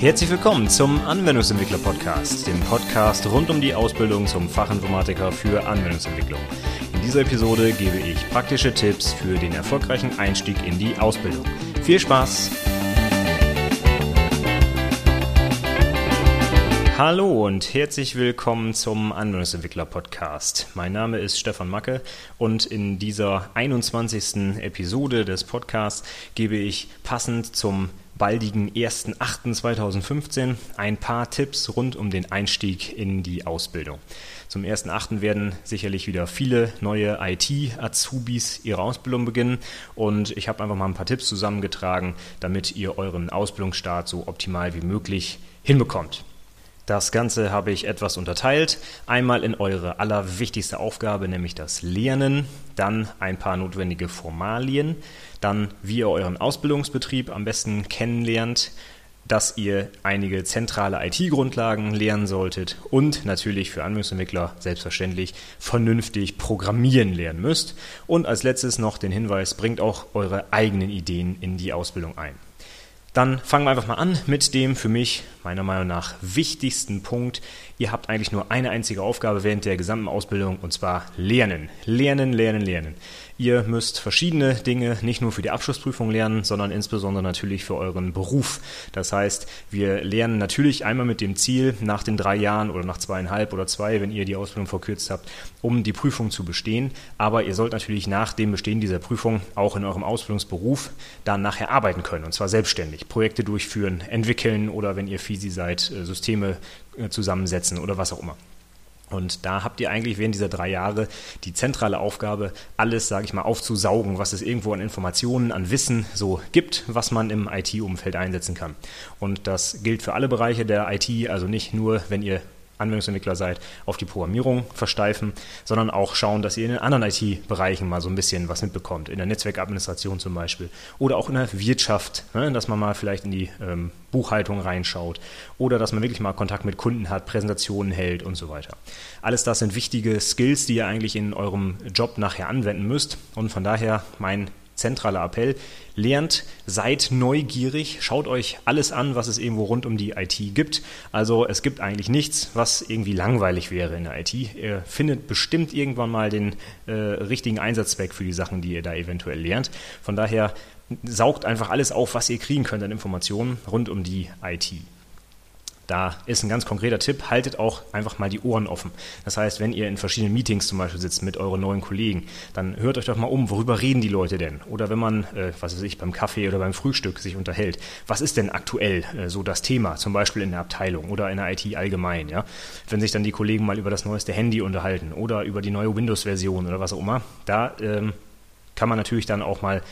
Herzlich willkommen zum Anwendungsentwickler Podcast, dem Podcast rund um die Ausbildung zum Fachinformatiker für Anwendungsentwicklung. In dieser Episode gebe ich praktische Tipps für den erfolgreichen Einstieg in die Ausbildung. Viel Spaß! Hallo und herzlich willkommen zum Anwendungsentwickler Podcast. Mein Name ist Stefan Macke und in dieser 21. Episode des Podcasts gebe ich passend zum baldigen 1.8.2015 ein paar Tipps rund um den Einstieg in die Ausbildung. Zum 1.8. werden sicherlich wieder viele neue IT-Azubis ihre Ausbildung beginnen und ich habe einfach mal ein paar Tipps zusammengetragen, damit ihr euren Ausbildungsstart so optimal wie möglich hinbekommt. Das Ganze habe ich etwas unterteilt. Einmal in eure allerwichtigste Aufgabe, nämlich das Lernen, dann ein paar notwendige Formalien, dann wie ihr euren Ausbildungsbetrieb am besten kennenlernt, dass ihr einige zentrale IT-Grundlagen lernen solltet und natürlich für Anwendungsentwickler selbstverständlich vernünftig programmieren lernen müsst. Und als letztes noch den Hinweis, bringt auch eure eigenen Ideen in die Ausbildung ein. Dann fangen wir einfach mal an mit dem für mich meiner Meinung nach wichtigsten Punkt. Ihr habt eigentlich nur eine einzige Aufgabe während der gesamten Ausbildung und zwar lernen. Lernen, lernen, lernen. Ihr müsst verschiedene Dinge nicht nur für die Abschlussprüfung lernen, sondern insbesondere natürlich für euren Beruf. Das heißt, wir lernen natürlich einmal mit dem Ziel, nach den drei Jahren oder nach zweieinhalb oder zwei, wenn ihr die Ausbildung verkürzt habt, um die Prüfung zu bestehen. Aber ihr sollt natürlich nach dem Bestehen dieser Prüfung auch in eurem Ausbildungsberuf dann nachher arbeiten können und zwar selbstständig. Projekte durchführen, entwickeln oder wenn ihr Fisi seid, äh, Systeme äh, zusammensetzen oder was auch immer. Und da habt ihr eigentlich während dieser drei Jahre die zentrale Aufgabe, alles, sage ich mal, aufzusaugen, was es irgendwo an Informationen, an Wissen so gibt, was man im IT-Umfeld einsetzen kann. Und das gilt für alle Bereiche der IT, also nicht nur, wenn ihr Anwendungsentwickler seid, auf die Programmierung versteifen, sondern auch schauen, dass ihr in den anderen IT-Bereichen mal so ein bisschen was mitbekommt. In der Netzwerkadministration zum Beispiel. Oder auch in der Wirtschaft, ne, dass man mal vielleicht in die ähm, Buchhaltung reinschaut. Oder dass man wirklich mal Kontakt mit Kunden hat, Präsentationen hält und so weiter. Alles das sind wichtige Skills, die ihr eigentlich in eurem Job nachher anwenden müsst. Und von daher mein zentraler Appell. Lernt, seid neugierig, schaut euch alles an, was es irgendwo rund um die IT gibt. Also es gibt eigentlich nichts, was irgendwie langweilig wäre in der IT. Ihr findet bestimmt irgendwann mal den äh, richtigen Einsatzzweck für die Sachen, die ihr da eventuell lernt. Von daher saugt einfach alles auf, was ihr kriegen könnt an Informationen rund um die IT. Da ist ein ganz konkreter Tipp, haltet auch einfach mal die Ohren offen. Das heißt, wenn ihr in verschiedenen Meetings zum Beispiel sitzt mit euren neuen Kollegen, dann hört euch doch mal um, worüber reden die Leute denn? Oder wenn man, äh, was weiß ich, beim Kaffee oder beim Frühstück sich unterhält, was ist denn aktuell äh, so das Thema, zum Beispiel in der Abteilung oder in der IT allgemein? Ja? Wenn sich dann die Kollegen mal über das neueste Handy unterhalten oder über die neue Windows-Version oder was auch immer, da ähm, kann man natürlich dann auch mal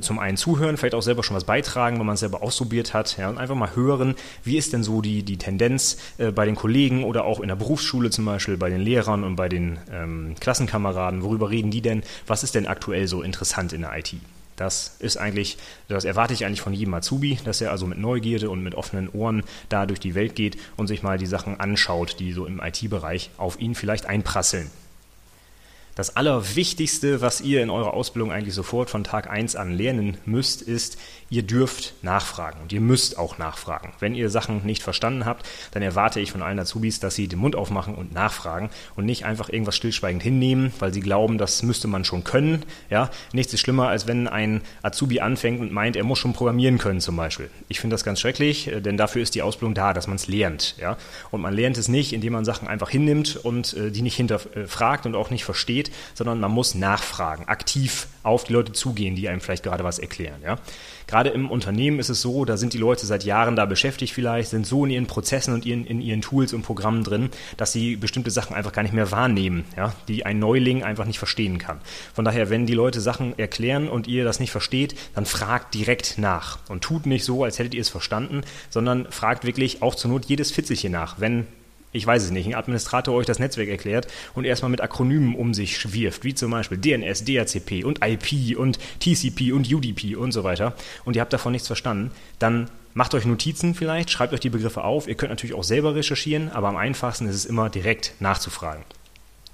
zum einen zuhören, vielleicht auch selber schon was beitragen, wenn man es selber ausprobiert hat, ja, und einfach mal hören, wie ist denn so die, die Tendenz äh, bei den Kollegen oder auch in der Berufsschule zum Beispiel, bei den Lehrern und bei den ähm, Klassenkameraden, worüber reden die denn, was ist denn aktuell so interessant in der IT? Das ist eigentlich, das erwarte ich eigentlich von jedem Azubi, dass er also mit Neugierde und mit offenen Ohren da durch die Welt geht und sich mal die Sachen anschaut, die so im IT-Bereich auf ihn vielleicht einprasseln. Das Allerwichtigste, was ihr in eurer Ausbildung eigentlich sofort von Tag 1 an lernen müsst, ist, ihr dürft nachfragen und ihr müsst auch nachfragen. Wenn ihr Sachen nicht verstanden habt, dann erwarte ich von allen Azubis, dass sie den Mund aufmachen und nachfragen und nicht einfach irgendwas stillschweigend hinnehmen, weil sie glauben, das müsste man schon können. Ja, nichts ist schlimmer, als wenn ein Azubi anfängt und meint, er muss schon programmieren können zum Beispiel. Ich finde das ganz schrecklich, äh, denn dafür ist die Ausbildung da, dass man es lernt. Ja, und man lernt es nicht, indem man Sachen einfach hinnimmt und äh, die nicht hinterfragt und auch nicht versteht geht, sondern man muss nachfragen, aktiv auf die Leute zugehen, die einem vielleicht gerade was erklären. Ja? Gerade im Unternehmen ist es so, da sind die Leute seit Jahren da beschäftigt vielleicht, sind so in ihren Prozessen und in, in ihren Tools und Programmen drin, dass sie bestimmte Sachen einfach gar nicht mehr wahrnehmen, ja? die ein Neuling einfach nicht verstehen kann. Von daher, wenn die Leute Sachen erklären und ihr das nicht versteht, dann fragt direkt nach und tut nicht so, als hättet ihr es verstanden, sondern fragt wirklich auch zur Not jedes Fitzelchen nach. Wenn ich weiß es nicht, ein Administrator euch das Netzwerk erklärt und erstmal mit Akronymen um sich wirft, wie zum Beispiel DNS, DHCP und IP und TCP und UDP und so weiter und ihr habt davon nichts verstanden, dann macht euch Notizen vielleicht, schreibt euch die Begriffe auf. Ihr könnt natürlich auch selber recherchieren, aber am einfachsten ist es immer direkt nachzufragen.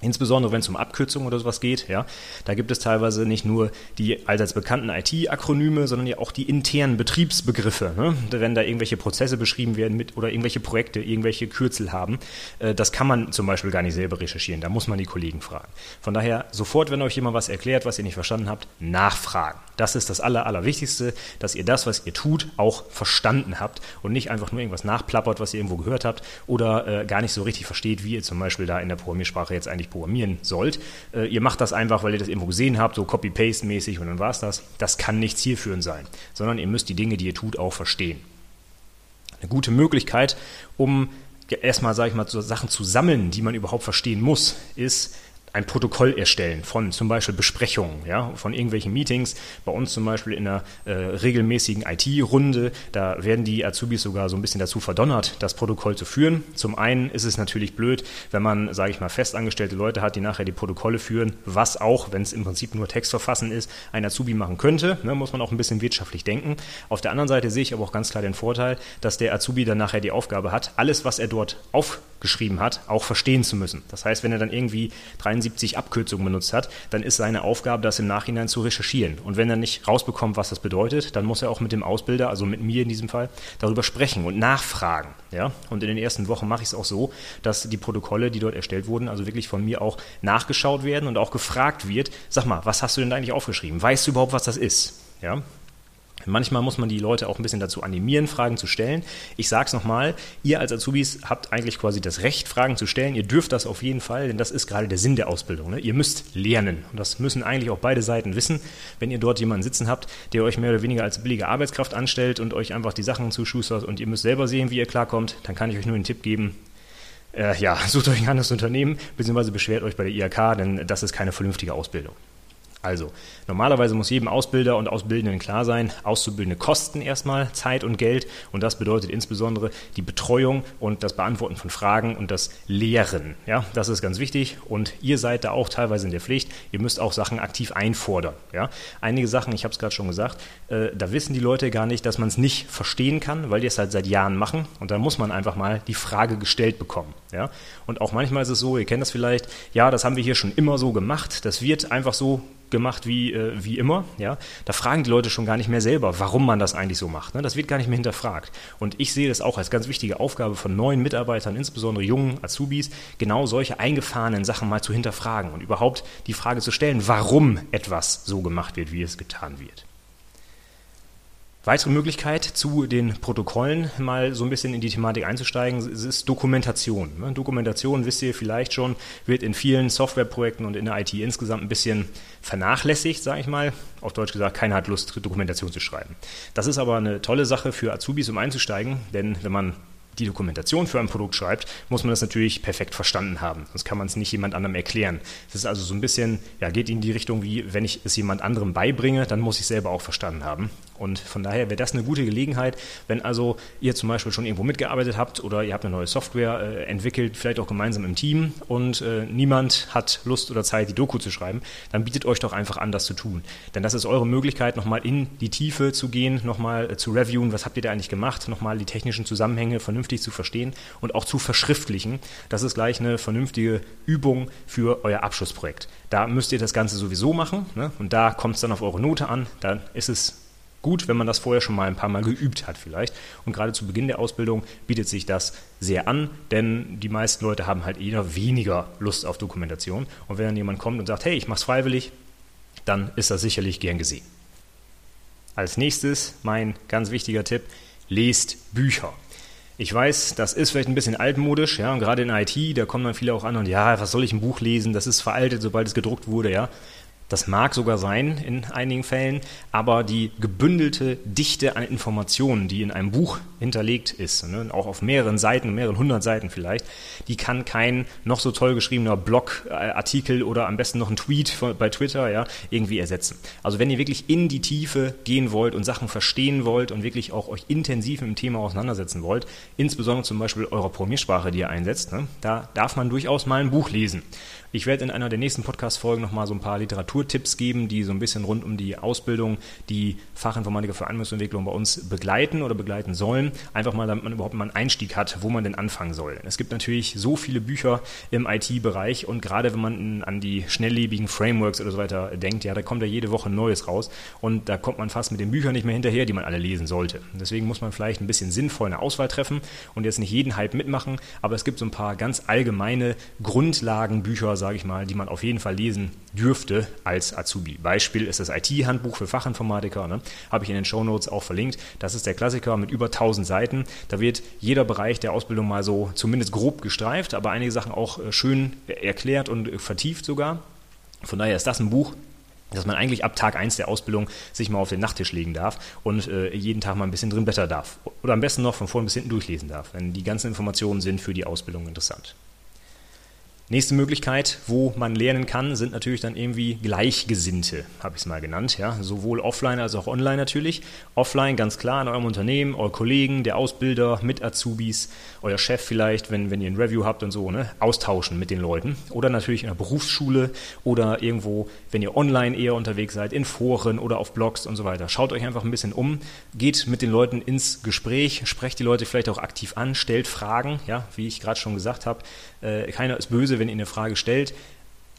Insbesondere wenn es um Abkürzungen oder sowas geht, ja, da gibt es teilweise nicht nur die allseits bekannten IT-Akronyme, sondern ja auch die internen Betriebsbegriffe. Ne? Wenn da irgendwelche Prozesse beschrieben werden mit oder irgendwelche Projekte, irgendwelche Kürzel haben, äh, das kann man zum Beispiel gar nicht selber recherchieren. Da muss man die Kollegen fragen. Von daher sofort, wenn euch jemand was erklärt, was ihr nicht verstanden habt, nachfragen. Das ist das Aller, Allerwichtigste, dass ihr das, was ihr tut, auch verstanden habt und nicht einfach nur irgendwas nachplappert, was ihr irgendwo gehört habt oder äh, gar nicht so richtig versteht, wie ihr zum Beispiel da in der Programmiersprache jetzt eigentlich programmieren sollt. Äh, ihr macht das einfach, weil ihr das irgendwo gesehen habt, so Copy-Paste-mäßig und dann war es das. Das kann nicht zielführend sein, sondern ihr müsst die Dinge, die ihr tut, auch verstehen. Eine gute Möglichkeit, um erstmal, sage ich mal, so Sachen zu sammeln, die man überhaupt verstehen muss, ist, ein Protokoll erstellen von zum Beispiel Besprechungen, ja, von irgendwelchen Meetings. Bei uns zum Beispiel in einer äh, regelmäßigen IT-Runde, da werden die Azubis sogar so ein bisschen dazu verdonnert, das Protokoll zu führen. Zum einen ist es natürlich blöd, wenn man, sage ich mal, festangestellte Leute hat, die nachher die Protokolle führen, was auch, wenn es im Prinzip nur Text verfassen ist, ein Azubi machen könnte. Ne, muss man auch ein bisschen wirtschaftlich denken. Auf der anderen Seite sehe ich aber auch ganz klar den Vorteil, dass der Azubi dann nachher die Aufgabe hat, alles, was er dort aufgeschrieben hat, auch verstehen zu müssen. Das heißt, wenn er dann irgendwie 73 Abkürzungen benutzt hat, dann ist seine Aufgabe, das im Nachhinein zu recherchieren. Und wenn er nicht rausbekommt, was das bedeutet, dann muss er auch mit dem Ausbilder, also mit mir in diesem Fall, darüber sprechen und nachfragen. Ja? Und in den ersten Wochen mache ich es auch so, dass die Protokolle, die dort erstellt wurden, also wirklich von mir auch nachgeschaut werden und auch gefragt wird, sag mal, was hast du denn da eigentlich aufgeschrieben? Weißt du überhaupt, was das ist? Ja? Manchmal muss man die Leute auch ein bisschen dazu animieren, Fragen zu stellen. Ich sage es nochmal, ihr als Azubis habt eigentlich quasi das Recht, Fragen zu stellen. Ihr dürft das auf jeden Fall, denn das ist gerade der Sinn der Ausbildung. Ne? Ihr müsst lernen und das müssen eigentlich auch beide Seiten wissen. Wenn ihr dort jemanden sitzen habt, der euch mehr oder weniger als billige Arbeitskraft anstellt und euch einfach die Sachen zuschustert und ihr müsst selber sehen, wie ihr klarkommt, dann kann ich euch nur einen Tipp geben, äh, ja, sucht euch ein anderes Unternehmen, beziehungsweise beschwert euch bei der IHK, denn das ist keine vernünftige Ausbildung. Also, normalerweise muss jedem Ausbilder und Ausbildenden klar sein, Auszubildende kosten erstmal Zeit und Geld und das bedeutet insbesondere die Betreuung und das Beantworten von Fragen und das Lehren. Ja, das ist ganz wichtig und ihr seid da auch teilweise in der Pflicht. Ihr müsst auch Sachen aktiv einfordern. Ja, einige Sachen, ich habe es gerade schon gesagt, äh, da wissen die Leute gar nicht, dass man es nicht verstehen kann, weil die es halt seit Jahren machen und dann muss man einfach mal die Frage gestellt bekommen. Ja, und auch manchmal ist es so, ihr kennt das vielleicht, ja, das haben wir hier schon immer so gemacht, das wird einfach so gemacht wie, äh, wie immer. Ja? Da fragen die Leute schon gar nicht mehr selber, warum man das eigentlich so macht. Ne? Das wird gar nicht mehr hinterfragt. Und ich sehe das auch als ganz wichtige Aufgabe von neuen Mitarbeitern, insbesondere jungen Azubis, genau solche eingefahrenen Sachen mal zu hinterfragen und überhaupt die Frage zu stellen, warum etwas so gemacht wird, wie es getan wird. Weitere Möglichkeit, zu den Protokollen mal so ein bisschen in die Thematik einzusteigen, ist Dokumentation. Ne? Dokumentation, wisst ihr vielleicht schon, wird in vielen Softwareprojekten und in der IT insgesamt ein bisschen vernachlässigt, sage ich mal. Auf Deutsch gesagt, keiner hat Lust, Dokumentation zu schreiben. Das ist aber eine tolle Sache für Azubis, um einzusteigen, denn wenn man die Dokumentation für ein Produkt schreibt, muss man das natürlich perfekt verstanden haben. Sonst kann man es nicht jemand anderem erklären. Es ist also so ein bisschen, ja, geht in die Richtung wie, wenn ich es jemand anderem beibringe, dann muss ich es selber auch verstanden haben. Und von daher wäre das eine gute Gelegenheit, wenn also ihr zum Beispiel schon irgendwo mitgearbeitet habt oder ihr habt eine neue Software äh, entwickelt, vielleicht auch gemeinsam im Team und äh, niemand hat Lust oder Zeit, die Doku zu schreiben, dann bietet euch doch einfach an, das zu tun. Denn das ist eure Möglichkeit, nochmal in die Tiefe zu gehen, nochmal äh, zu reviewen, was habt ihr da eigentlich gemacht, nochmal die technischen Zusammenhänge vernünftig zu verstehen und auch zu verschriftlichen. Das ist gleich eine vernünftige Übung für euer Abschlussprojekt. Da müsst ihr das Ganze sowieso machen ne? und da kommt es dann auf eure Note an. Dann ist es gut, wenn man das vorher schon mal ein paar Mal geübt hat vielleicht. Und gerade zu Beginn der Ausbildung bietet sich das sehr an, denn die meisten Leute haben halt eher weniger Lust auf Dokumentation. Und wenn dann jemand kommt und sagt, hey, ich mache es freiwillig, dann ist das sicherlich gern gesehen. Als nächstes mein ganz wichtiger Tipp, lest Bücher. Ich weiß, das ist vielleicht ein bisschen altmodisch, ja, und gerade in IT, da kommen dann viele auch an und ja, was soll ich ein Buch lesen? Das ist veraltet, sobald es gedruckt wurde, ja. Das mag sogar sein in einigen Fällen, aber die gebündelte Dichte an Informationen, die in einem Buch hinterlegt ist, ne, auch auf mehreren Seiten, mehreren hundert Seiten vielleicht, die kann kein noch so toll geschriebener Blogartikel oder am besten noch ein Tweet bei Twitter ja, irgendwie ersetzen. Also wenn ihr wirklich in die Tiefe gehen wollt und Sachen verstehen wollt und wirklich auch euch intensiv mit dem Thema auseinandersetzen wollt, insbesondere zum Beispiel eurer Programmiersprache, die ihr einsetzt, ne, da darf man durchaus mal ein Buch lesen. Ich werde in einer der nächsten Podcast-Folgen nochmal so ein paar Literatur Literaturtipps geben, die so ein bisschen rund um die Ausbildung, die Fachinformatiker für Anwendungsentwicklung bei uns begleiten oder begleiten sollen. Einfach mal, damit man überhaupt mal einen Einstieg hat, wo man denn anfangen soll. Es gibt natürlich so viele Bücher im IT-Bereich und gerade wenn man an die schnelllebigen Frameworks oder so weiter denkt, ja, da kommt ja jede Woche Neues raus und da kommt man fast mit den Büchern nicht mehr hinterher, die man alle lesen sollte. Deswegen muss man vielleicht ein bisschen sinnvoll eine Auswahl treffen und jetzt nicht jeden Hype mitmachen, aber es gibt so ein paar ganz allgemeine Grundlagenbücher, sage ich mal, die man auf jeden Fall lesen dürfte als Azubi. Beispiel ist das IT-Handbuch für Fachinformatiker, ne? habe ich in den Shownotes auch verlinkt. Das ist der Klassiker mit über 1000 Seiten. Da wird jeder Bereich der Ausbildung mal so zumindest grob gestreift, aber einige Sachen auch äh, schön erklärt und vertieft sogar. Von daher ist das ein Buch, dass man eigentlich ab Tag 1 der Ausbildung sich mal auf den Nachttisch legen darf und äh, jeden Tag mal ein bisschen drin blättern darf. Oder am besten noch von vorn bis hinten durchlesen darf, denn die ganzen Informationen sind für die Ausbildung interessant. Nächste Möglichkeit, wo man lernen kann, sind natürlich dann irgendwie Gleichgesinnte, habe ich es mal genannt. Ja? Sowohl offline als auch online natürlich. Offline ganz klar in eurem Unternehmen, eure Kollegen, der Ausbilder, mit Azubis, euer Chef vielleicht, wenn, wenn ihr ein Review habt und so, ne? austauschen mit den Leuten. Oder natürlich in der Berufsschule oder irgendwo, wenn ihr online eher unterwegs seid, in Foren oder auf Blogs und so weiter. Schaut euch einfach ein bisschen um, geht mit den Leuten ins Gespräch, sprecht die Leute vielleicht auch aktiv an, stellt Fragen, ja, wie ich gerade schon gesagt habe. Äh, keiner ist böse, wenn ihr eine Frage stellt.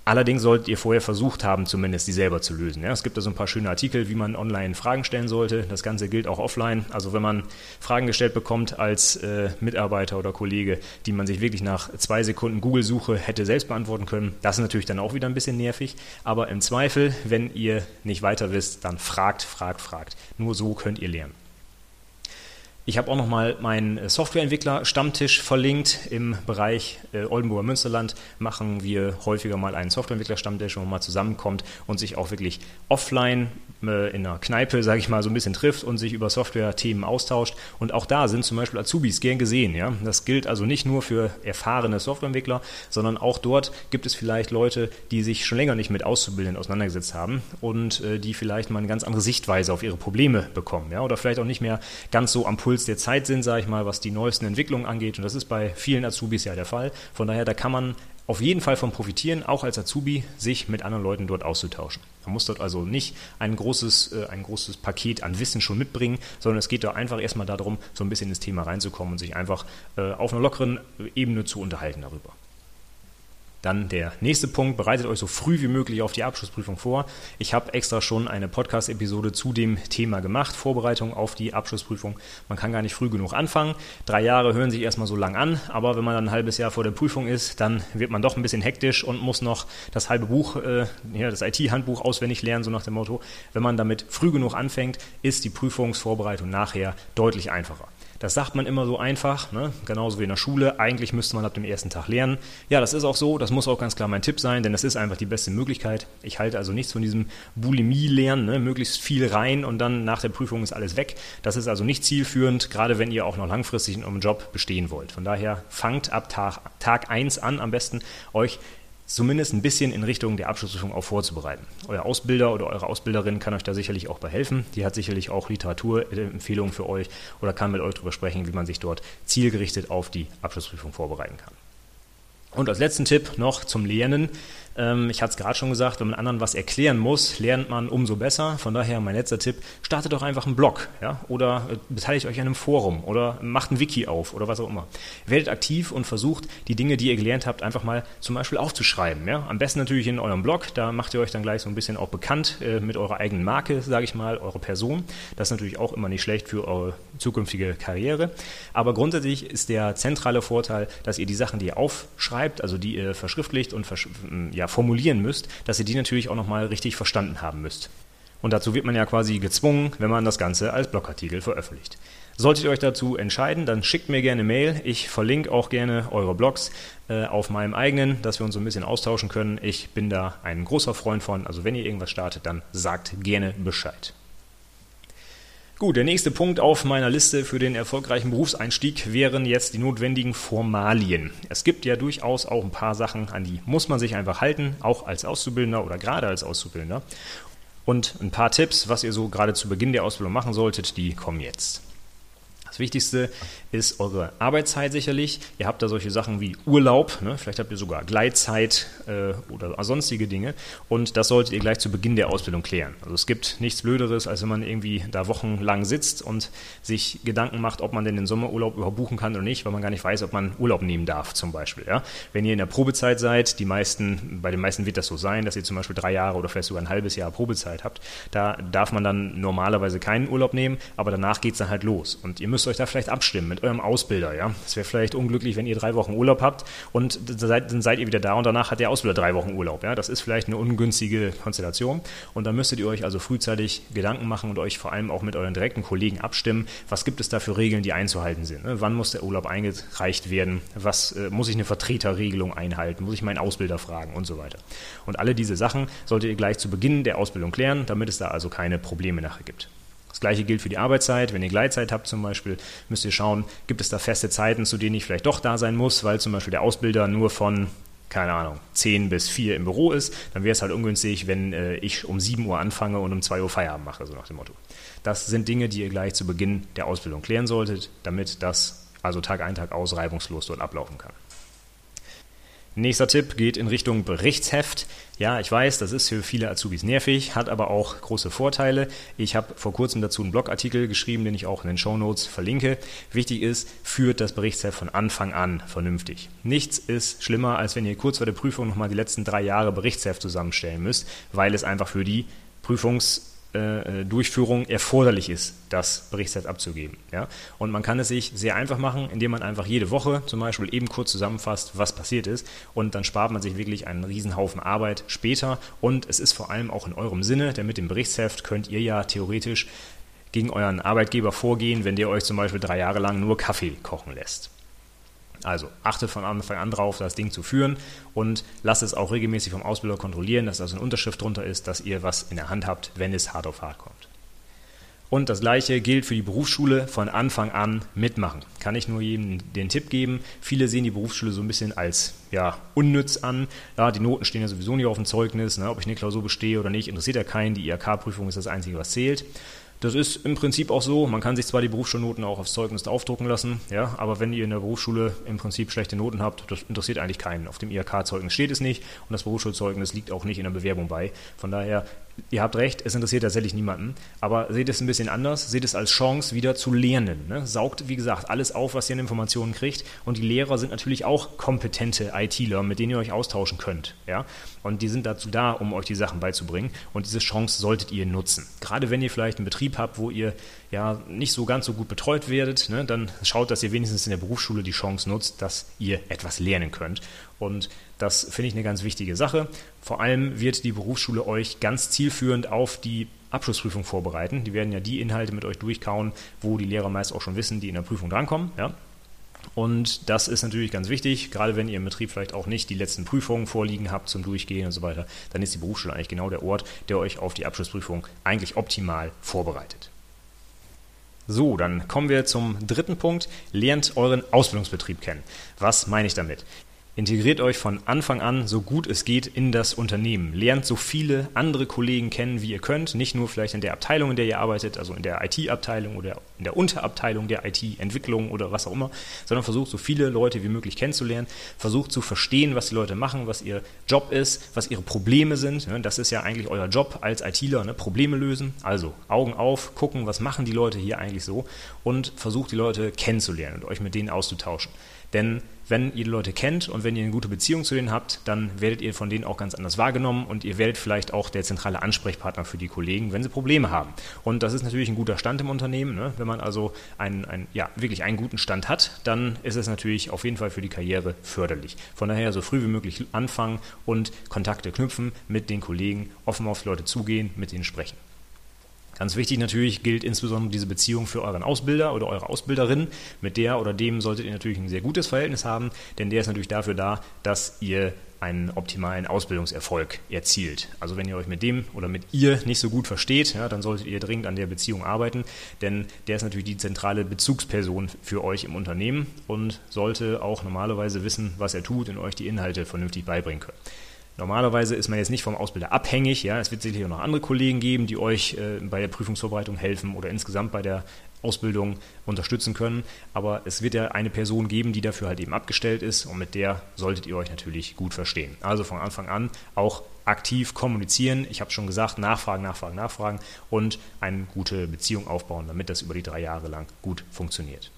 Allerdings solltet ihr vorher versucht haben, zumindest die selber zu lösen. Ja, es gibt da so ein paar schöne Artikel, wie man online Fragen stellen sollte. Das Ganze gilt auch offline. Also wenn man Fragen gestellt bekommt als äh, Mitarbeiter oder Kollege, die man sich wirklich nach zwei Sekunden Google-Suche hätte selbst beantworten können, das ist natürlich dann auch wieder ein bisschen nervig. Aber im Zweifel, wenn ihr nicht weiter wisst, dann fragt, fragt, fragt. Nur so könnt ihr lernen. Ich habe auch nochmal meinen äh, Softwareentwickler-Stammtisch verlinkt. Im Bereich äh, Oldenburger Münsterland machen wir häufiger mal einen Softwareentwickler-Stammtisch, wo man mal zusammenkommt und sich auch wirklich offline äh, in einer Kneipe, sage ich mal, so ein bisschen trifft und sich über Software-Themen austauscht. Und auch da sind zum Beispiel Azubis gern gesehen. Ja? Das gilt also nicht nur für erfahrene Softwareentwickler, sondern auch dort gibt es vielleicht Leute, die sich schon länger nicht mit Auszubildenden auseinandergesetzt haben und äh, die vielleicht mal eine ganz andere Sichtweise auf ihre Probleme bekommen. Ja? Oder vielleicht auch nicht mehr ganz so am Puls Puls der Zeit sind, sage ich mal, was die neuesten Entwicklungen angeht. Und das ist bei vielen Azubis ja der Fall. Von daher, da kann man auf jeden Fall von profitieren, auch als Azubi, sich mit anderen Leuten dort auszutauschen. Man muss dort also nicht ein großes, äh, ein großes Paket an Wissen schon mitbringen, sondern es geht da einfach erstmal darum, so ein bisschen ins Thema reinzukommen und sich einfach äh, auf einer lockeren Ebene zu unterhalten darüber. Dann der nächste Punkt, bereitet euch so früh wie möglich auf die Abschlussprüfung vor. Ich habe extra schon eine Podcast-Episode zu dem Thema gemacht, Vorbereitung auf die Abschlussprüfung. Man kann gar nicht früh genug anfangen. Drei Jahre hören sich erstmal so lang an, aber wenn man dann ein halbes Jahr vor der Prüfung ist, dann wird man doch ein bisschen hektisch und muss noch das halbe Buch, äh, ja, das IT-Handbuch auswendig lernen, so nach dem Motto. Wenn man damit früh genug anfängt, ist die Prüfungsvorbereitung nachher deutlich einfacher. Das sagt man immer so einfach, ne? genauso wie in der Schule. Eigentlich müsste man ab dem ersten Tag lernen. Ja, das ist auch so. Das muss auch ganz klar mein Tipp sein, denn das ist einfach die beste Möglichkeit. Ich halte also nichts von diesem Bulimie-Lernen, ne? möglichst viel rein und dann nach der Prüfung ist alles weg. Das ist also nicht zielführend, gerade wenn ihr auch noch langfristig in eurem Job bestehen wollt. Von daher fangt ab Tag, Tag 1 an, am besten euch zumindest ein bisschen in Richtung der Abschlussprüfung auch vorzubereiten. Euer Ausbilder oder eure Ausbilderin kann euch da sicherlich auch behelfen. Die hat sicherlich auch Literaturempfehlungen für euch oder kann mit euch darüber sprechen, wie man sich dort zielgerichtet auf die Abschlussprüfung vorbereiten kann. Und als letzten Tipp noch zum Lernen. Ähm, ich hatte es gerade schon gesagt, wenn man anderen was erklären muss, lernt man umso besser. Von daher mein letzter Tipp, startet doch einfach einen Blog ja? oder äh, beteiligt euch an einem Forum oder macht ein Wiki auf oder was auch immer. Werdet aktiv und versucht, die Dinge, die ihr gelernt habt, einfach mal zum Beispiel aufzuschreiben. Ja? Am besten natürlich in eurem Blog, da macht ihr euch dann gleich so ein bisschen auch bekannt äh, mit eurer eigenen Marke, sage ich mal, eure Person. Das ist natürlich auch immer nicht schlecht für eure zukünftige Karriere. Aber grundsätzlich ist der zentrale Vorteil, dass ihr die Sachen, die ihr aufschreibt, also die ihr verschriftlicht und versch ja, ja, formulieren müsst, dass ihr die natürlich auch nochmal richtig verstanden haben müsst. Und dazu wird man ja quasi gezwungen, wenn man das Ganze als Blogartikel veröffentlicht. Solltet ihr euch dazu entscheiden, dann schickt mir gerne Mail. Ich verlinke auch gerne eure Blogs äh, auf meinem eigenen, dass wir uns so ein bisschen austauschen können. Ich bin da ein großer Freund von. Also wenn ihr irgendwas startet, dann sagt gerne Bescheid. Gut, der nächste Punkt auf meiner Liste für den erfolgreichen Berufseinstieg wären jetzt die notwendigen Formalien. Es gibt ja durchaus auch ein paar Sachen, an die muss man sich einfach halten, auch als Auszubildender oder gerade als Auszubildender. Und ein paar Tipps, was ihr so gerade zu Beginn der Ausbildung machen solltet, die kommen jetzt. Das Wichtigste ist eure Arbeitszeit sicherlich. Ihr habt da solche Sachen wie Urlaub, ne? vielleicht habt ihr sogar Gleitzeit äh, oder sonstige Dinge. Und das solltet ihr gleich zu Beginn der Ausbildung klären. Also es gibt nichts Blöderes, als wenn man irgendwie da wochenlang sitzt und sich Gedanken macht, ob man denn den Sommerurlaub überhaupt buchen kann oder nicht, weil man gar nicht weiß, ob man Urlaub nehmen darf zum Beispiel. Ja? Wenn ihr in der Probezeit seid, die meisten, bei den meisten wird das so sein, dass ihr zum Beispiel drei Jahre oder vielleicht sogar ein halbes Jahr Probezeit habt, da darf man dann normalerweise keinen Urlaub nehmen, aber danach geht es dann halt los. Und ihr müsst müsst euch da vielleicht abstimmen mit eurem Ausbilder. Ja? Es wäre vielleicht unglücklich, wenn ihr drei Wochen Urlaub habt und dann seid ihr wieder da und danach hat der Ausbilder drei Wochen Urlaub. Ja? Das ist vielleicht eine ungünstige Konstellation und dann müsstet ihr euch also frühzeitig Gedanken machen und euch vor allem auch mit euren direkten Kollegen abstimmen. Was gibt es da für Regeln, die einzuhalten sind? Ne? Wann muss der Urlaub eingereicht werden? Was äh, muss ich eine Vertreterregelung einhalten? Muss ich meinen Ausbilder fragen und so weiter? Und alle diese Sachen solltet ihr gleich zu Beginn der Ausbildung klären, damit es da also keine Probleme nachher gibt. Das gleiche gilt für die Arbeitszeit. Wenn ihr Gleitzeit habt zum Beispiel, müsst ihr schauen, gibt es da feste Zeiten, zu denen ich vielleicht doch da sein muss, weil zum Beispiel der Ausbilder nur von keine Ahnung, 10 bis 4 im Büro ist, dann wäre es halt ungünstig, wenn äh, ich um 7 Uhr anfange und um 2 Uhr Feierabend mache, so nach dem Motto. Das sind Dinge, die ihr gleich zu Beginn der Ausbildung klären solltet, damit das also Tag ein, Tag aus reibungslos dort ablaufen kann. Nächster Tipp geht in Richtung Berichtsheft. Ja, ich weiß, das ist für viele Azubis nervig, hat aber auch große Vorteile. Ich habe vor kurzem dazu einen Blogartikel geschrieben, den ich auch in den Show Notes verlinke. Wichtig ist, führt das Berichtsheft von Anfang an vernünftig. Nichts ist schlimmer, als wenn ihr kurz vor der Prüfung nochmal die letzten drei Jahre Berichtsheft zusammenstellen müsst, weil es einfach für die Prüfungs- Durchführung erforderlich ist, das Berichtsheft abzugeben. Ja? Und man kann es sich sehr einfach machen, indem man einfach jede Woche zum Beispiel eben kurz zusammenfasst, was passiert ist. Und dann spart man sich wirklich einen Riesenhaufen Arbeit später. Und es ist vor allem auch in eurem Sinne, denn mit dem Berichtsheft könnt ihr ja theoretisch gegen euren Arbeitgeber vorgehen, wenn der euch zum Beispiel drei Jahre lang nur Kaffee kochen lässt. Also achtet von Anfang an drauf, das Ding zu führen und lasst es auch regelmäßig vom Ausbilder kontrollieren, dass da so eine Unterschrift drunter ist, dass ihr was in der Hand habt, wenn es hart auf hart kommt. Und das gleiche gilt für die Berufsschule von Anfang an mitmachen. Kann ich nur jedem den Tipp geben. Viele sehen die Berufsschule so ein bisschen als ja, unnütz an. Ja, die Noten stehen ja sowieso nicht auf dem Zeugnis. Ne? Ob ich eine Klausur bestehe oder nicht, interessiert ja keinen. Die IHK-Prüfung ist das Einzige, was zählt. Das ist im Prinzip auch so. Man kann sich zwar die Berufsschulnoten auch aufs Zeugnis aufdrucken lassen, ja, aber wenn ihr in der Berufsschule im Prinzip schlechte Noten habt, das interessiert eigentlich keinen. Auf dem IHK-Zeugnis steht es nicht und das Berufsschulzeugnis liegt auch nicht in der Bewerbung bei. Von daher ihr habt recht, es interessiert tatsächlich niemanden, aber seht es ein bisschen anders, seht es als Chance, wieder zu lernen. Ne? Saugt, wie gesagt, alles auf, was ihr an Informationen kriegt und die Lehrer sind natürlich auch kompetente ITler, mit denen ihr euch austauschen könnt. Ja? Und die sind dazu da, um euch die Sachen beizubringen und diese Chance solltet ihr nutzen. Gerade wenn ihr vielleicht einen Betrieb habt, wo ihr ja nicht so ganz so gut betreut werdet, ne, dann schaut, dass ihr wenigstens in der Berufsschule die Chance nutzt, dass ihr etwas lernen könnt. Und das finde ich eine ganz wichtige Sache. Vor allem wird die Berufsschule euch ganz zielführend auf die Abschlussprüfung vorbereiten. Die werden ja die Inhalte mit euch durchkauen, wo die Lehrer meist auch schon wissen, die in der Prüfung drankommen. Ja? Und das ist natürlich ganz wichtig, gerade wenn ihr im Betrieb vielleicht auch nicht die letzten Prüfungen vorliegen habt zum Durchgehen und so weiter, dann ist die Berufsschule eigentlich genau der Ort, der euch auf die Abschlussprüfung eigentlich optimal vorbereitet. So, dann kommen wir zum dritten Punkt. Lernt euren Ausbildungsbetrieb kennen. Was meine ich damit? Integriert euch von Anfang an so gut es geht in das Unternehmen. Lernt so viele andere Kollegen kennen, wie ihr könnt. Nicht nur vielleicht in der Abteilung, in der ihr arbeitet, also in der IT-Abteilung oder in der Unterabteilung der IT-Entwicklung oder was auch immer, sondern versucht so viele Leute wie möglich kennenzulernen. Versucht zu verstehen, was die Leute machen, was ihr Job ist, was ihre Probleme sind. Das ist ja eigentlich euer Job als ITler, ne? Probleme lösen. Also Augen auf, gucken, was machen die Leute hier eigentlich so und versucht die Leute kennenzulernen und euch mit denen auszutauschen. Denn wenn ihr die Leute kennt und wenn ihr eine gute Beziehung zu denen habt, dann werdet ihr von denen auch ganz anders wahrgenommen und ihr werdet vielleicht auch der zentrale Ansprechpartner für die Kollegen, wenn sie Probleme haben. Und das ist natürlich ein guter Stand im Unternehmen. Ne? Wenn man also einen, einen, ja, wirklich einen guten Stand hat, dann ist es natürlich auf jeden Fall für die Karriere förderlich. Von daher so früh wie möglich anfangen und Kontakte knüpfen mit den Kollegen, offen auf die Leute zugehen, mit ihnen sprechen. Ganz wichtig natürlich gilt insbesondere diese Beziehung für euren Ausbilder oder eure Ausbilderin. Mit der oder dem solltet ihr natürlich ein sehr gutes Verhältnis haben, denn der ist natürlich dafür da, dass ihr einen optimalen Ausbildungserfolg erzielt. Also wenn ihr euch mit dem oder mit ihr nicht so gut versteht, ja, dann solltet ihr dringend an der Beziehung arbeiten, denn der ist natürlich die zentrale Bezugsperson für euch im Unternehmen und sollte auch normalerweise wissen, was er tut und euch die Inhalte vernünftig beibringen können. Normalerweise ist man jetzt nicht vom Ausbilder abhängig. Ja, es wird sicherlich auch noch andere Kollegen geben, die euch äh, bei der Prüfungsvorbereitung helfen oder insgesamt bei der Ausbildung unterstützen können. Aber es wird ja eine Person geben, die dafür halt eben abgestellt ist und mit der solltet ihr euch natürlich gut verstehen. Also von Anfang an auch aktiv kommunizieren. Ich habe schon gesagt, nachfragen, nachfragen, nachfragen und eine gute Beziehung aufbauen, damit das über die drei Jahre lang gut funktioniert.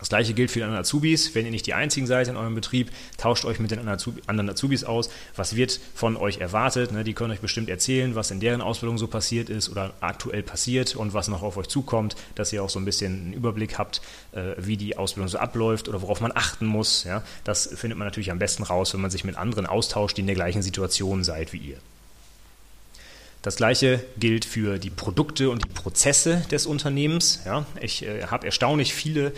Das gleiche gilt für die anderen Azubis. Wenn ihr nicht die einzigen seid in eurem Betrieb, tauscht euch mit den anderen Azubis aus. Was wird von euch erwartet? Ne, die können euch bestimmt erzählen, was in deren Ausbildung so passiert ist oder aktuell passiert und was noch auf euch zukommt, dass ihr auch so ein bisschen einen Überblick habt, äh, wie die Ausbildung so abläuft oder worauf man achten muss. Das findet man natürlich am besten raus, wenn man sich mit anderen austauscht, die in der gleichen Situation seid wie ihr. Das gleiche gilt für die Produkte und die Prozesse des Unternehmens. Ja, ich äh, habe erstaunlich viele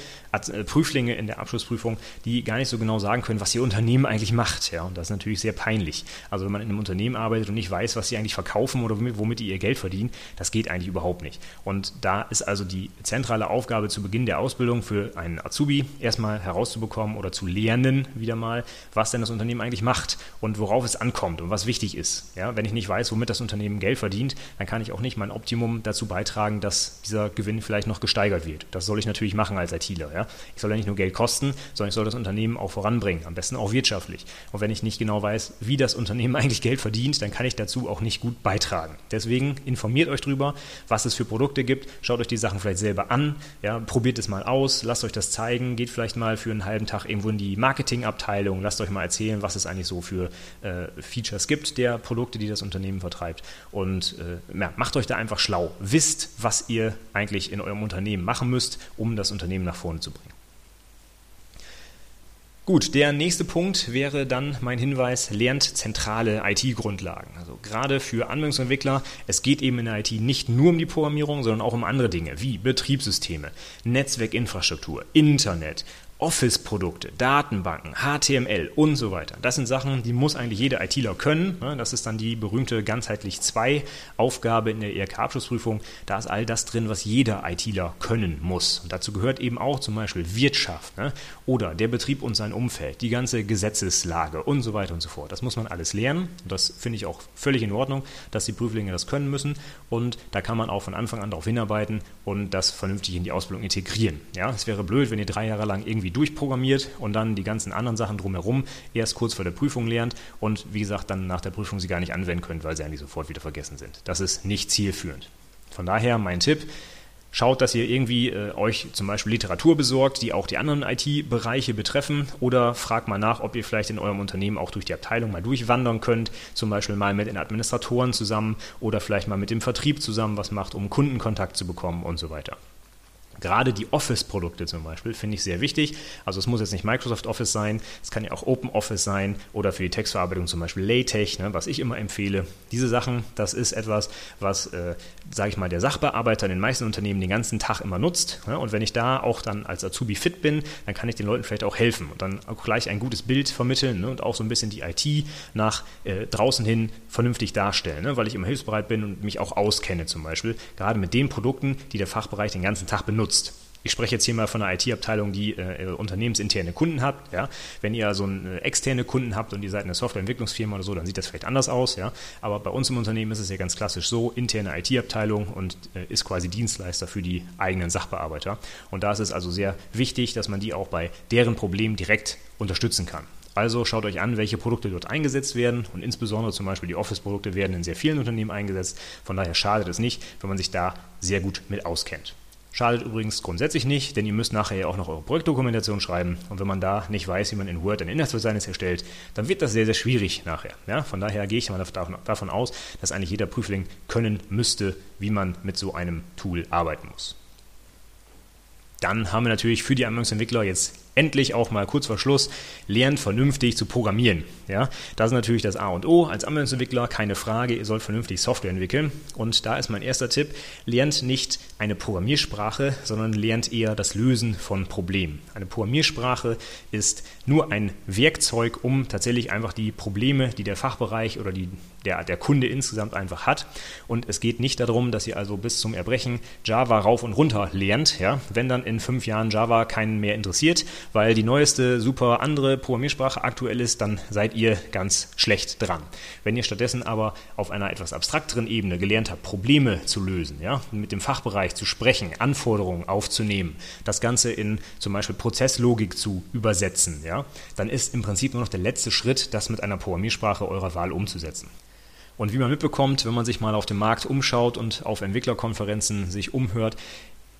Prüflinge in der Abschlussprüfung, die gar nicht so genau sagen können, was ihr Unternehmen eigentlich macht. Ja, und das ist natürlich sehr peinlich. Also wenn man in einem Unternehmen arbeitet und nicht weiß, was sie eigentlich verkaufen oder womit, die ihr Geld verdienen, das geht eigentlich überhaupt nicht. Und da ist also die zentrale Aufgabe zu Beginn der Ausbildung für einen Azubi erstmal herauszubekommen oder zu lernen wieder mal, was denn das Unternehmen eigentlich macht und worauf es ankommt und was wichtig ist. Ja, wenn ich nicht weiß, womit das Unternehmen Geld Geld verdient, dann kann ich auch nicht mein Optimum dazu beitragen, dass dieser Gewinn vielleicht noch gesteigert wird. Das soll ich natürlich machen als ITler. Ja? Ich soll ja nicht nur Geld kosten, sondern ich soll das Unternehmen auch voranbringen, am besten auch wirtschaftlich. Und wenn ich nicht genau weiß, wie das Unternehmen eigentlich Geld verdient, dann kann ich dazu auch nicht gut beitragen. Deswegen informiert euch darüber, was es für Produkte gibt, schaut euch die Sachen vielleicht selber an, ja? probiert es mal aus, lasst euch das zeigen, geht vielleicht mal für einen halben Tag irgendwo in die Marketingabteilung, lasst euch mal erzählen, was es eigentlich so für äh, Features gibt der Produkte, die das Unternehmen vertreibt. Und äh, ja, macht euch da einfach schlau. Wisst, was ihr eigentlich in eurem Unternehmen machen müsst, um das Unternehmen nach vorne zu bringen. Gut, der nächste Punkt wäre dann mein Hinweis, lernt zentrale IT-Grundlagen. Also gerade für Anwendungsentwickler, es geht eben in der IT nicht nur um die Programmierung, sondern auch um andere Dinge wie Betriebssysteme, Netzwerkinfrastruktur, Internet, Office-Produkte, Datenbanken, HTML und so weiter. Das sind Sachen, die muss eigentlich jeder ITler können. Ne? Das ist dann die berühmte ganzheitlich 2 Aufgabe in der ERK-Abschlussprüfung. Da ist all das drin, was jeder ITler können muss. Und dazu gehört eben auch zum Beispiel Wirtschaft ne? oder der Betrieb und sein Umfeld, die ganze Gesetzeslage und so weiter und so fort. Das muss man alles lernen. Das finde ich auch völlig in Ordnung, dass die Prüflinge das können müssen. Und da kann man auch von Anfang an darauf hinarbeiten und das vernünftig in die Ausbildung integrieren. Ja, es wäre blöd, wenn ihr drei Jahre lang irgendwie durchprogrammiert und dann die ganzen anderen Sachen drumherum erst kurz vor der Prüfung lernt und wie gesagt dann nach der Prüfung sie gar nicht anwenden könnt, weil sie eigentlich sofort wieder vergessen sind. Das ist nicht zielführend. Von daher mein Tipp, Schaut, dass ihr irgendwie äh, euch zum Beispiel Literatur besorgt, die auch die anderen IT-Bereiche betreffen oder fragt mal nach, ob ihr vielleicht in eurem Unternehmen auch durch die Abteilung mal durchwandern könnt, zum Beispiel mal mit den Administratoren zusammen oder vielleicht mal mit dem Vertrieb zusammen was macht, um Kundenkontakt zu bekommen und so weiter. Gerade die Office-Produkte zum Beispiel finde ich sehr wichtig. Also es muss jetzt nicht Microsoft Office sein, es kann ja auch Open Office sein oder für die Textverarbeitung zum Beispiel LaTeX, ne, was ich immer empfehle. Diese Sachen, das ist etwas, was, äh, sage ich mal, der Sachbearbeiter in den meisten Unternehmen den ganzen Tag immer nutzt. Ne? Und wenn ich da auch dann als Azubi fit bin, dann kann ich den Leuten vielleicht auch helfen und dann auch gleich ein gutes Bild vermitteln ne? und auch so ein bisschen die IT nach äh, draußen hin vernünftig darstellen, ne? weil ich immer hilfsbereit bin und mich auch auskenne zum Beispiel, gerade mit den Produkten, die der Fachbereich den ganzen Tag benutzt nutzt. Ich spreche jetzt hier mal von einer IT-Abteilung, die äh, unternehmensinterne Kunden hat. Ja? Wenn ihr so einen, äh, externe Kunden habt und ihr seid eine Softwareentwicklungsfirma oder so, dann sieht das vielleicht anders aus. Ja? Aber bei uns im Unternehmen ist es ja ganz klassisch so, interne IT-Abteilung und äh, ist quasi Dienstleister für die eigenen Sachbearbeiter. Und da ist es also sehr wichtig, dass man die auch bei deren Problemen direkt unterstützen kann. Also schaut euch an, welche Produkte dort eingesetzt werden und insbesondere zum Beispiel die Office-Produkte werden in sehr vielen Unternehmen eingesetzt. Von daher schadet es nicht, wenn man sich da sehr gut mit auskennt. Schadet übrigens grundsätzlich nicht, denn ihr müsst nachher ja auch noch eure Projektdokumentation schreiben. Und wenn man da nicht weiß, wie man in Word ein Inhaltsverzeichnis erstellt, dann wird das sehr, sehr schwierig nachher. Ja, von daher gehe ich mal davon aus, dass eigentlich jeder Prüfling können müsste, wie man mit so einem Tool arbeiten muss. Dann haben wir natürlich für die Anwendungsentwickler jetzt endlich auch mal kurz vor Schluss lernt vernünftig zu programmieren. Ja, das ist natürlich das A und O als Anwendungsentwickler, keine Frage, ihr sollt vernünftig Software entwickeln und da ist mein erster Tipp, lernt nicht eine Programmiersprache, sondern lernt eher das Lösen von Problemen. Eine Programmiersprache ist nur ein Werkzeug, um tatsächlich einfach die Probleme, die der Fachbereich oder die, der, der Kunde insgesamt einfach hat und es geht nicht darum, dass ihr also bis zum Erbrechen Java rauf und runter lernt, ja, wenn dann in fünf Jahren Java keinen mehr interessiert, weil die neueste, super andere Programmiersprache aktuell ist, dann seid ihr ganz schlecht dran. Wenn ihr stattdessen aber auf einer etwas abstrakteren Ebene gelernt habt, Probleme zu lösen, ja, mit dem Fachbereich zu sprechen, Anforderungen aufzunehmen, das Ganze in zum Beispiel Prozesslogik zu übersetzen, ja, dann ist im Prinzip nur noch der letzte Schritt, das mit einer Programmiersprache eurer Wahl umzusetzen. Und wie man mitbekommt, wenn man sich mal auf dem Markt umschaut und auf Entwicklerkonferenzen sich umhört,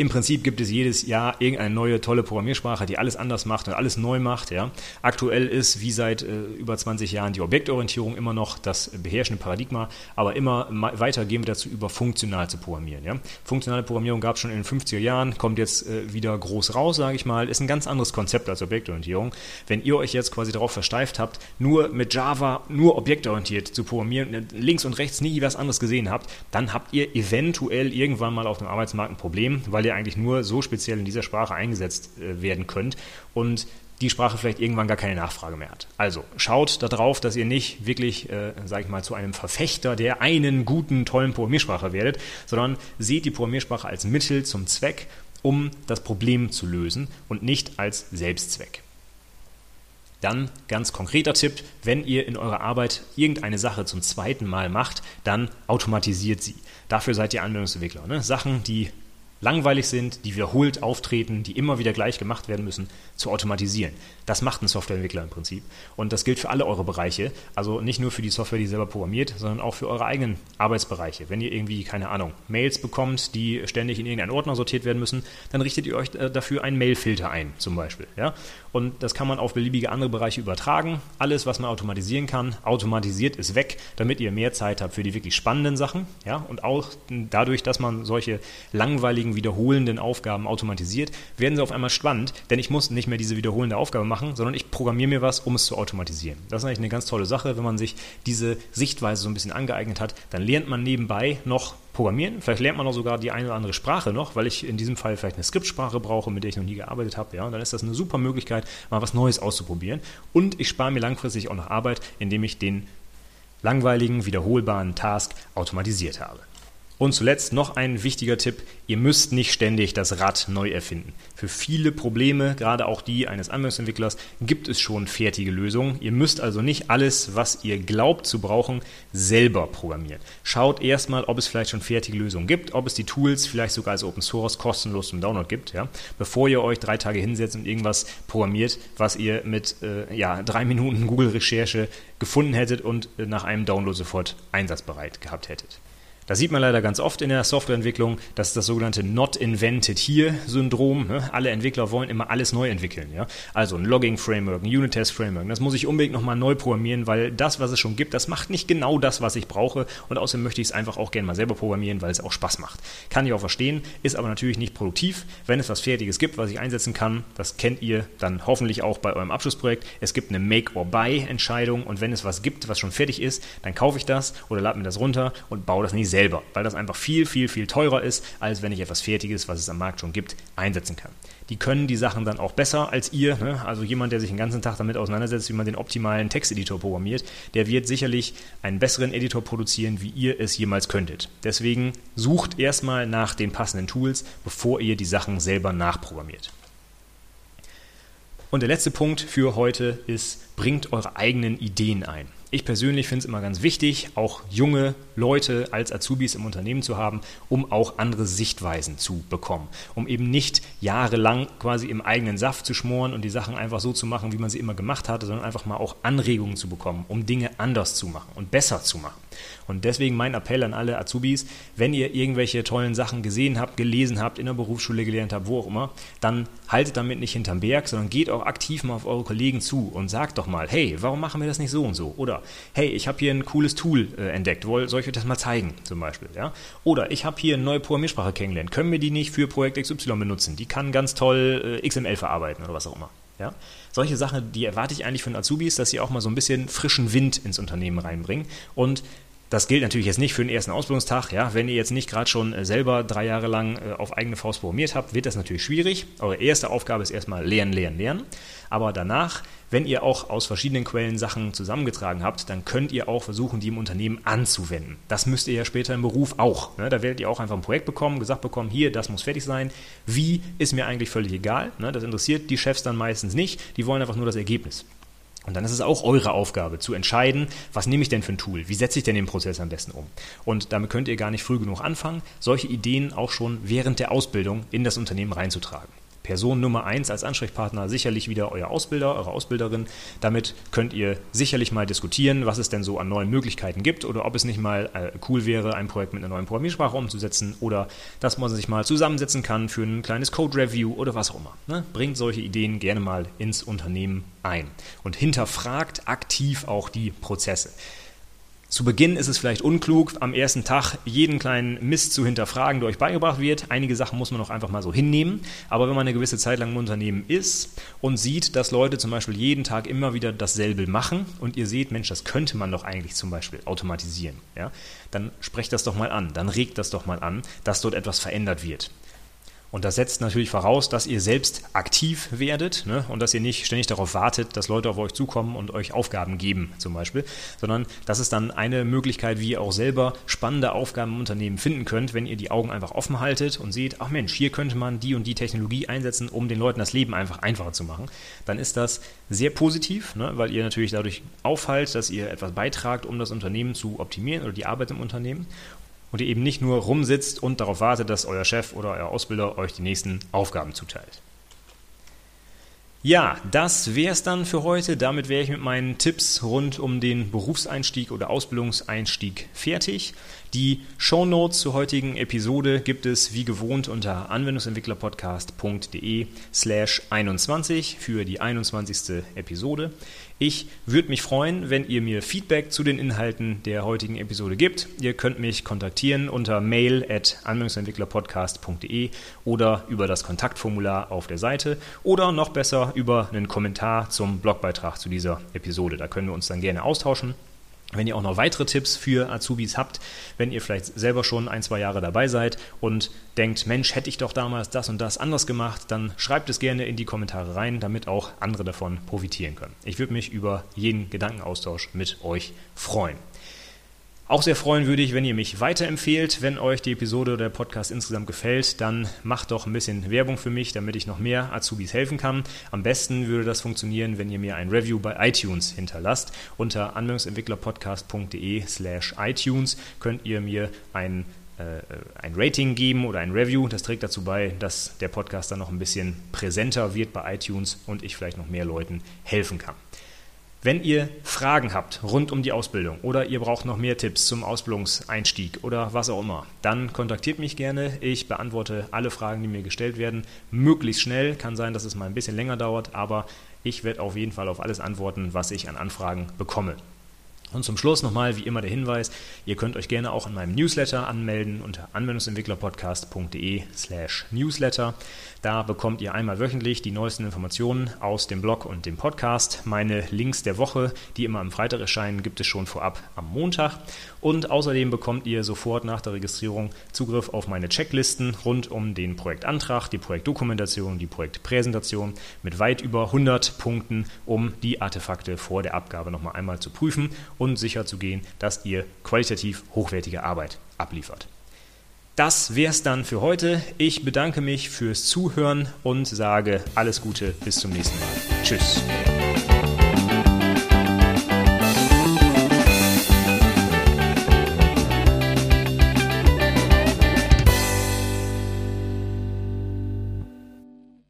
im Prinzip gibt es jedes Jahr irgendeine neue tolle Programmiersprache, die alles anders macht und alles neu macht. Ja. Aktuell ist wie seit äh, über 20 Jahren die Objektorientierung immer noch das beherrschende Paradigma, aber immer weiter gehen wir dazu über, funktional zu programmieren. Ja. Funktionale Programmierung gab es schon in den 50er Jahren, kommt jetzt äh, wieder groß raus, sage ich mal, ist ein ganz anderes Konzept als Objektorientierung. Wenn ihr euch jetzt quasi darauf versteift habt, nur mit Java, nur objektorientiert zu programmieren, äh, links und rechts nie was anderes gesehen habt, dann habt ihr eventuell irgendwann mal auf dem Arbeitsmarkt ein Problem, weil weil ihr eigentlich nur so speziell in dieser Sprache eingesetzt äh, werden könnt und die Sprache vielleicht irgendwann gar keine Nachfrage mehr hat. Also schaut darauf, dass ihr nicht wirklich, äh, sage ich mal, zu einem Verfechter der einen guten, tollen Programmiersprache werdet, sondern seht die Programmiersprache als Mittel zum Zweck, um das Problem zu lösen und nicht als Selbstzweck. Dann ganz konkreter Tipp, wenn ihr in eurer Arbeit irgendeine Sache zum zweiten Mal macht, dann automatisiert sie. Dafür seid ihr Anwendungsentwickler. Ne? Sachen, die langweilig sind, die wiederholt auftreten, die immer wieder gleich gemacht werden müssen, zu automatisieren. Das macht ein Softwareentwickler im Prinzip. Und das gilt für alle eure Bereiche. Also nicht nur für die Software, die ihr selber programmiert, sondern auch für eure eigenen Arbeitsbereiche. Wenn ihr irgendwie, keine Ahnung, Mails bekommt, die ständig in irgendeinen Ordner sortiert werden müssen, dann richtet ihr euch äh, dafür einen Mailfilter ein, zum Beispiel. Ja? Und das kann man auf beliebige andere Bereiche übertragen. Alles, was man automatisieren kann, automatisiert ist weg, damit ihr mehr Zeit habt für die wirklich spannenden Sachen. Ja? Und auch dadurch, dass man solche langweiligen, wiederholenden Aufgaben automatisiert, werden sie auf einmal spannend, denn ich muss nicht mehr diese wiederholende Aufgabe machen, sondern ich programmiere mir was, um es zu automatisieren. Das ist eigentlich eine ganz tolle Sache, wenn man sich diese Sichtweise so ein bisschen angeeignet hat, dann lernt man nebenbei noch Programmieren. Vielleicht lernt man auch sogar die eine oder andere Sprache noch, weil ich in diesem Fall vielleicht eine Skriptsprache brauche, mit der ich noch nie gearbeitet habe. Ja, und dann ist das eine super Möglichkeit, mal was Neues auszuprobieren. Und ich spare mir langfristig auch noch Arbeit, indem ich den langweiligen, wiederholbaren Task automatisiert habe. Und zuletzt noch ein wichtiger Tipp, ihr müsst nicht ständig das Rad neu erfinden. Für viele Probleme, gerade auch die eines Anwendungsentwicklers, gibt es schon fertige Lösungen. Ihr müsst also nicht alles, was ihr glaubt zu brauchen, selber programmieren. Schaut erstmal, ob es vielleicht schon fertige Lösungen gibt, ob es die Tools vielleicht sogar als Open Source kostenlos zum Download gibt, ja? bevor ihr euch drei Tage hinsetzt und irgendwas programmiert, was ihr mit äh, ja, drei Minuten Google-Recherche gefunden hättet und äh, nach einem Download sofort einsatzbereit gehabt hättet. Das sieht man leider ganz oft in der Softwareentwicklung. Das ist das sogenannte Not Invented Here-Syndrom. Ne? Alle Entwickler wollen immer alles neu entwickeln. Ja? Also ein Logging-Framework, ein Unit-Test-Framework. Das muss ich unbedingt nochmal neu programmieren, weil das, was es schon gibt, das macht nicht genau das, was ich brauche. Und außerdem möchte ich es einfach auch gerne mal selber programmieren, weil es auch Spaß macht. Kann ich auch verstehen, ist aber natürlich nicht produktiv. Wenn es was Fertiges gibt, was ich einsetzen kann, das kennt ihr dann hoffentlich auch bei eurem Abschlussprojekt. Es gibt eine Make-or-Buy-Entscheidung und wenn es was gibt, was schon fertig ist, dann kaufe ich das oder lade mir das runter und baue das nicht selber, weil das einfach viel, viel, viel teurer ist, als wenn ich etwas Fertiges, was es am Markt schon gibt, einsetzen kann. Die können die Sachen dann auch besser als ihr. Ne? Also jemand, der sich den ganzen Tag damit auseinandersetzt, wie man den optimalen Texteditor programmiert, der wird sicherlich einen besseren Editor produzieren, wie ihr es jemals könntet. Deswegen sucht erstmal nach den passenden Tools, bevor ihr die Sachen selber nachprogrammiert. Und der letzte Punkt für heute ist, bringt eure eigenen Ideen ein. Ich persönlich finde es immer ganz wichtig, auch junge Leute als Azubis im Unternehmen zu haben, um auch andere Sichtweisen zu bekommen. Um eben nicht jahrelang quasi im eigenen Saft zu schmoren und die Sachen einfach so zu machen, wie man sie immer gemacht hatte, sondern einfach mal auch Anregungen zu bekommen, um Dinge anders zu machen und besser zu machen. Und deswegen mein Appell an alle Azubis, wenn ihr irgendwelche tollen Sachen gesehen habt, gelesen habt, in der Berufsschule gelernt habt, wo auch immer, dann haltet damit nicht hinterm Berg, sondern geht auch aktiv mal auf eure Kollegen zu und sagt doch mal, hey, warum machen wir das nicht so und so? Oder hey, ich habe hier ein cooles Tool äh, entdeckt, soll ich euch das mal zeigen, zum Beispiel. Ja? Oder ich habe hier eine neue Programmiersprache kennengelernt, können wir die nicht für Projekt XY benutzen? Die kann ganz toll äh, XML verarbeiten oder was auch immer. Ja? Solche Sachen, die erwarte ich eigentlich von Azubis, dass sie auch mal so ein bisschen frischen Wind ins Unternehmen reinbringen. Und Das gilt natürlich jetzt nicht für den ersten Ausbildungstag. Ja, wenn ihr jetzt nicht gerade schon äh, selber drei Jahre lang äh, auf eigene Faust programmiert habt, wird das natürlich schwierig. Eure erste Aufgabe ist erstmal lernen, lernen, lernen. Aber danach, wenn ihr auch aus verschiedenen Quellen Sachen zusammengetragen habt, dann könnt ihr auch versuchen, die im Unternehmen anzuwenden. Das müsst ihr ja später im Beruf auch. Ne? Da werdet ihr auch einfach ein Projekt bekommen, gesagt bekommen, hier, das muss fertig sein. Wie, ist mir eigentlich völlig egal. Ne? Das interessiert die Chefs dann meistens nicht. Die wollen einfach nur das Ergebnis. Und dann ist es auch eure Aufgabe zu entscheiden, was nehme ich denn für ein Tool? Wie setze ich denn den Prozess am besten um? Und damit könnt ihr gar nicht früh genug anfangen, solche Ideen auch schon während der Ausbildung in das Unternehmen reinzutragen. Person Nummer eins als Ansprechpartner sicherlich wieder euer Ausbilder, eure Ausbilderin. Damit könnt ihr sicherlich mal diskutieren, was es denn so an neuen Möglichkeiten gibt oder ob es nicht mal äh, cool wäre, ein Projekt mit einer neuen Programmiersprache umzusetzen oder dass man sich mal zusammensetzen kann für ein kleines Code-Review oder was auch immer. Ne? Bringt solche Ideen gerne mal ins Unternehmen ein und hinterfragt aktiv auch die Prozesse. Zu Beginn ist es vielleicht unklug, am ersten Tag jeden kleinen Mist zu hinterfragen, der euch beigebracht wird. Einige Sachen muss man auch einfach mal so hinnehmen. Aber wenn man eine gewisse Zeit lang im Unternehmen ist und sieht, dass Leute zum Beispiel jeden Tag immer wieder dasselbe machen und ihr seht, Mensch, das könnte man doch eigentlich zum Beispiel automatisieren, ja, dann sprecht das doch mal an, dann regt das doch mal an, dass dort etwas verändert wird. Und das setzt natürlich voraus, dass ihr selbst aktiv werdet ne? und dass ihr nicht ständig darauf wartet, dass Leute auf euch zukommen und euch Aufgaben geben, zum Beispiel, sondern das ist dann eine Möglichkeit, wie ihr auch selber spannende Aufgaben im Unternehmen finden könnt, wenn ihr die Augen einfach offen haltet und seht, ach Mensch, hier könnte man die und die Technologie einsetzen, um den Leuten das Leben einfach einfacher zu machen. Dann ist das sehr positiv, ne? weil ihr natürlich dadurch aufhaltet, dass ihr etwas beitragt, um das Unternehmen zu optimieren oder die Arbeit im Unternehmen und ihr eben nicht nur rumsitzt und darauf wartet, dass euer Chef oder euer Ausbilder euch die nächsten Aufgaben zuteilt. Ja, das wäre es dann für heute. Damit wäre ich mit meinen Tipps rund um den Berufseinstieg oder Ausbildungseinstieg fertig. Die Show Notes zur heutigen Episode gibt es wie gewohnt unter anwendungsentwicklerpodcast.de slash 21 für die 21. Episode. Ich würde mich freuen, wenn ihr mir Feedback zu den Inhalten der heutigen Episode gibt. Ihr könnt mich kontaktieren unter mail at anwendungsentwicklerpodcast.de oder über das Kontaktformular auf der Seite oder noch besser über einen Kommentar zum Blogbeitrag zu dieser Episode. Da können wir uns dann gerne austauschen. Wenn ihr auch noch weitere Tipps für Azubis habt, wenn ihr vielleicht selber schon ein, zwei Jahre dabei seid und denkt, Mensch, hätte ich doch damals das und das anders gemacht, dann schreibt es gerne in die Kommentare rein, damit auch andere davon profitieren können. Ich würde mich über jeden Gedankenaustausch mit euch freuen. Auch sehr freuen würde ich, wenn ihr mich weiterempfehlt. Wenn euch die Episode oder der Podcast insgesamt gefällt, dann macht doch ein bisschen Werbung für mich, damit ich noch mehr Azubis helfen kann. Am besten würde das funktionieren, wenn ihr mir ein Review bei iTunes hinterlasst. Unter anwendungsentwicklerpodcast.de slash iTunes könnt ihr mir ein äh, ein Rating geben oder ein Review. Das trägt dazu bei, dass der Podcast dann noch ein bisschen präsenter wird bei iTunes und ich vielleicht noch mehr Leuten helfen kann. Wenn ihr Fragen habt rund um die Ausbildung oder ihr braucht noch mehr Tipps zum Ausbildungseinstieg oder was auch immer, dann kontaktiert mich gerne. Ich beantworte alle Fragen, die mir gestellt werden, möglichst schnell. Kann sein, dass es mal ein bisschen länger dauert, aber ich werde auf jeden Fall auf alles antworten, was ich an Anfragen bekomme. Und zum Schluss nochmal, wie immer, der Hinweis, ihr könnt euch gerne auch in meinem Newsletter anmelden unter anwendungsentwicklerpodcast.de slash newsletter. Da bekommt ihr einmal wöchentlich die neuesten Informationen aus dem Blog und dem Podcast. Meine Links der Woche, die immer am Freitag erscheinen, gibt es schon vorab am Montag. Und außerdem bekommt ihr sofort nach der Registrierung Zugriff auf meine Checklisten rund um den Projektantrag, die Projektdokumentation, die Projektpräsentation mit weit über 100 Punkten, um die Artefakte vor der Abgabe nochmal einmal zu prüfen und sicherzugehen, dass ihr qualitativ hochwertige Arbeit abliefert. Das wäre es dann für heute. Ich bedanke mich fürs Zuhören und sage alles Gute bis zum nächsten Mal. Tschüss.